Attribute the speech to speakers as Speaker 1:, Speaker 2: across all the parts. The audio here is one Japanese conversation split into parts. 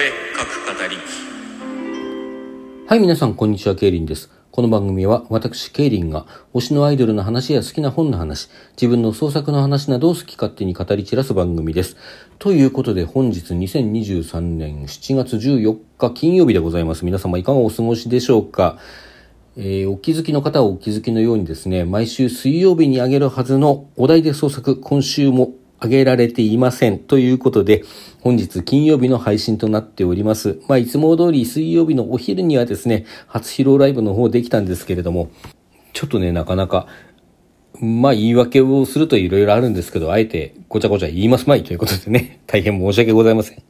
Speaker 1: 俺各語り
Speaker 2: はい、皆さん、こんにちは、ケイリンです。この番組は、私、ケイリンが、推しのアイドルの話や好きな本の話、自分の創作の話などを好き勝手に語り散らす番組です。ということで、本日2023年7月14日金曜日でございます。皆様、いかがお過ごしでしょうか？えーお気づきの方はお気づきのようにですね、毎週水曜日にあげるはずのお題で創作、今週も上げられていません。ということで、本日金曜日の配信となっております。まあ、いつも通り水曜日のお昼にはですね、初披露ライブの方できたんですけれども、ちょっとね、なかなか、まあ、言い訳をするといろいろあるんですけど、あえてごちゃごちゃ言いますまいということでね、大変申し訳ございません。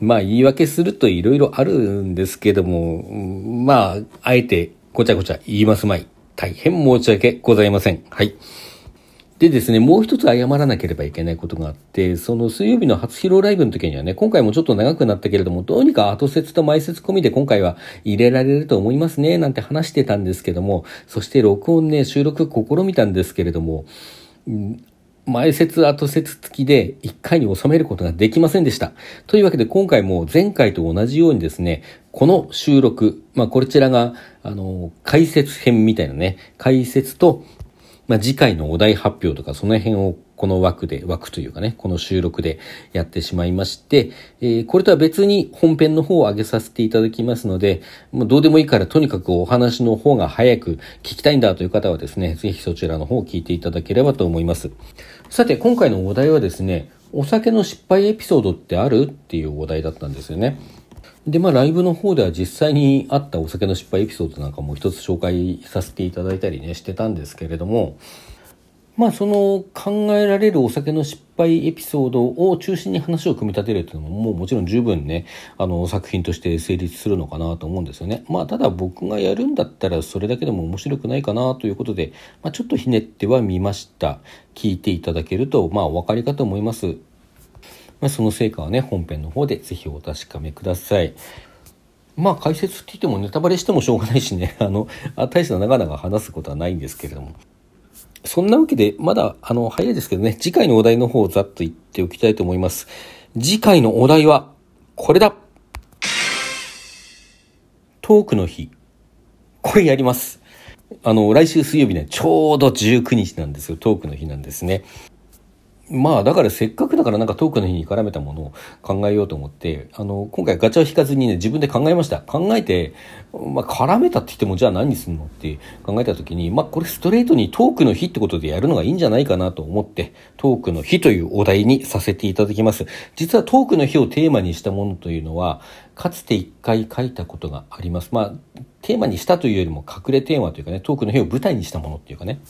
Speaker 2: まあ言い訳するといろいろあるんですけども、まあ、あえてごちゃごちゃ言いますまい。大変申し訳ございません。はい。でですね、もう一つ謝らなければいけないことがあって、その水曜日の初披露ライブの時にはね、今回もちょっと長くなったけれども、どうにか後説と前説込みで今回は入れられると思いますね、なんて話してたんですけども、そして録音ね、収録試みたんですけれども、前説後説付きで1回に収めることができませんでした。というわけで今回も前回と同じようにですね、この収録、まあこちらが、あの、解説編みたいなね、解説と、まあ次回のお題発表とかその辺をこの枠で、枠というかね、この収録でやってしまいまして、えーこれとは別に本編の方を上げさせていただきますので、もうどうでもいいからとにかくお話の方が早く聞きたいんだという方はですね、ぜひそちらの方を聞いていただければと思います。さて、今回のお題はですね、お酒の失敗エピソードってある？っていうお題だったんですよね。で、まあ、ライブの方では実際にあったお酒の失敗エピソードなんかも一つ紹介させていただいたりね、してたんですけれども、まあ、その考えられるお酒の失敗エピソードを中心に話を組み立てるっていうのももうもちろん十分ね、あの作品として成立するのかなと思うんですよね。まあ、ただ僕がやるんだったらそれだけでも面白くないかなということで、まあ、ちょっとひねってはみました。聞いていただけると、まあ、お分かりかと思います。まあ、その成果はね、本編の方でぜひお確かめください。まあ解説って言ってもネタバレしてもしょうがないしね、あの、あ大した長々話すことはないんですけれども。そんなわけで、まだ、あの、早いですけどね、次回のお題の方をざっと言っておきたいと思います。次回のお題は、これだトークの日。これやります。あの、来週水曜日ね、ちょうど19日なんですよ。トークの日なんですね。まあだからせっかくだからなんかトークの日に絡めたものを考えようと思って、あの、今回ガチャを引かずにね、自分で考えました。考えて、まあ絡めたって言ってもじゃあ何すんのって考えた時に、まあこれストレートにトークの日ってことでやるのがいいんじゃないかなと思って、トークの日というお題にさせていただきます。実はトークの日をテーマにしたものというのは、かつて一回書いたことがあります。まあ、テーマにしたというよりも隠れテーマというかね、トークの日を舞台にしたものっていうかね、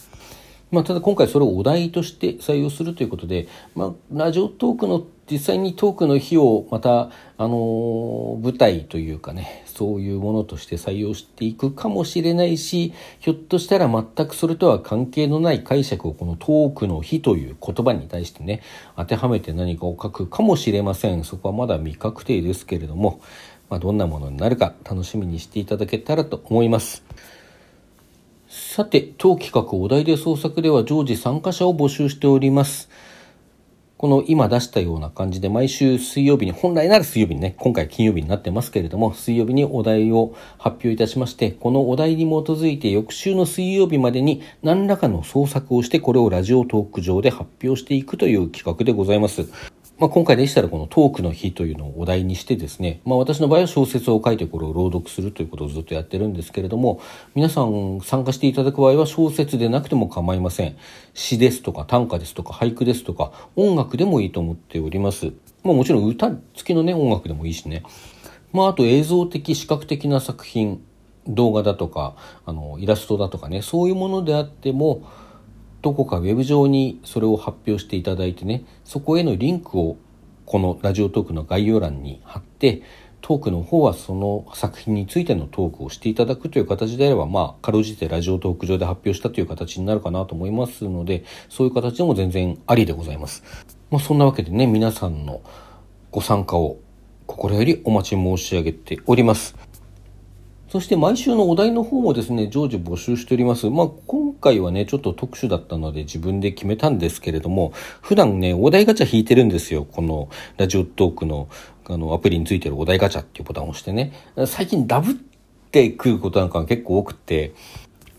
Speaker 2: まあ、ただ今回それをお題として採用するということで、まあ、ラジオトークの実際にトークの日をまた、あの舞台というかねそういうものとして採用していくかもしれないしひょっとしたら全くそれとは関係のない解釈をこのトークの日という言葉に対してね当てはめて何かを書くかもしれませんそこはまだ未確定ですけれども、まあ、どんなものになるか楽しみにしていただけたらと思います。さて、当企画お題で創作では常時参加者を募集しております。この今出したような感じで毎週水曜日に、本来なら水曜日にね、今回金曜日になってますけれども、水曜日にお題を発表いたしまして、このお題に基づいて翌週の水曜日までに何らかの創作をして、これをラジオトーク上で発表していくという企画でございます。まあ、今回でしたらこのトークの日というのをお題にしてですね、まあ、私の場合は小説を書いてこれを朗読するということをずっとやってるんですけれども皆さん参加していただく場合は小説でなくても構いません。詩ですとか短歌ですとか俳句ですとか音楽でもいいと思っております、まあ、もちろん歌付きのね音楽でもいいしね。まあ、あと映像的視覚的な作品動画だとかあのイラストだとかねそういうものであってもどこかウェブ上にそれを発表していただいてねそこへのリンクをこのラジオトークの概要欄に貼ってトークの方はその作品についてのトークをしていただくという形であればまあかろうじてラジオトーク上で発表したという形になるかなと思いますのでそういう形でも全然ありでございます。まあ、そんなわけでね皆さんのご参加を心よりお待ち申し上げております。そして毎週のお題の方もですね、常時募集しております。まあ、今回はね、ちょっと特殊だったので自分で決めたんですけれども、普段ね、お題ガチャ引いてるんですよ。このラジオトークのあのアプリについてるお題ガチャっていうボタンを押してね。最近ダブってくることなんか結構多くて、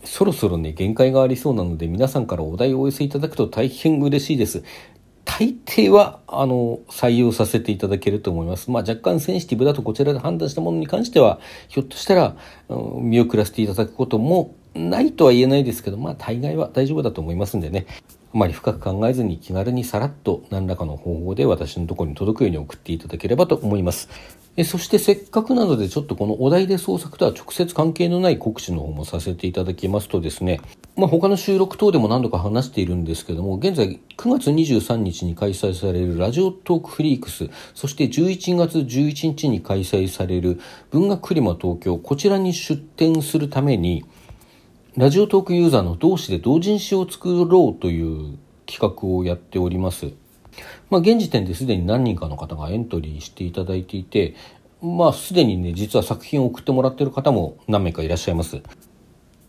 Speaker 2: そろそろね、限界がありそうなので、皆さんからお題をお寄せいただくと大変嬉しいです。大抵は、あの、採用させていただけると思います。まあ、若干センシティブだとこちらで判断したものに関しては、ひょっとしたら、見送らせていただくこともないとは言えないですけど、まあ、大概は大丈夫だと思いますんでね。あまり深く考えずに気軽にさらっと何らかの方法で私のところに届くように送っていただければと思います。えそしてせっかくなのでちょっとこのお題で創作とは直接関係のない告知の方もさせていただきますとですね、まあ、他の収録等でも何度か話しているんですけども、現在9月23日に開催されるラジオトークフリークス、そして11月11日に開催される文学フリマ東京、こちらに出展するために、ラジオトークユーザーの同士で同人誌を作ろうという企画をやっております。まあ、現時点ですでに何人かの方がエントリーしていただいていて、まあ、すでにね、実は作品を送ってもらってる方も何名かいらっしゃいます。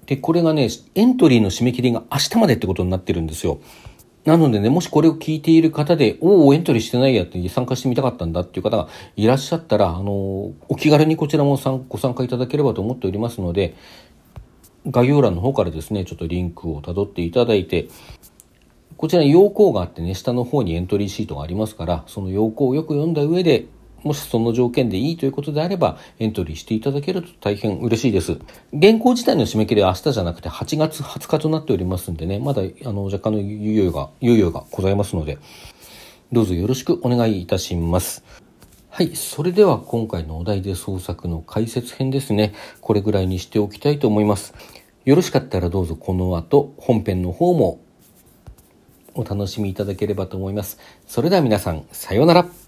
Speaker 2: で、これがね、エントリーの締め切りが明日までってことになってるんですよ。なのでね、もしこれを聞いている方で、おお、エントリーしてないやって参加してみたかったんだっていう方がいらっしゃったら、あの、お気軽にこちらもご参加いただければと思っておりますので、概要欄の方からですね、ちょっとリンクを辿っていただいて、こちらに要項があってね、下の方にエントリーシートがありますから、その要項をよく読んだ上で、もしその条件でいいということであれば、エントリーしていただけると大変嬉しいです。原稿自体の締め切りは明日じゃなくて8月20日となっておりますんでね、まだあの若干の猶予が、猶予がございますので、どうぞよろしくお願いいたします。はい。それでは今回のお題で創作の解説編ですね。これぐらいにしておきたいと思います。よろしかったらどうぞこの後本編の方もお楽しみいただければと思います。それでは皆さん、さようなら。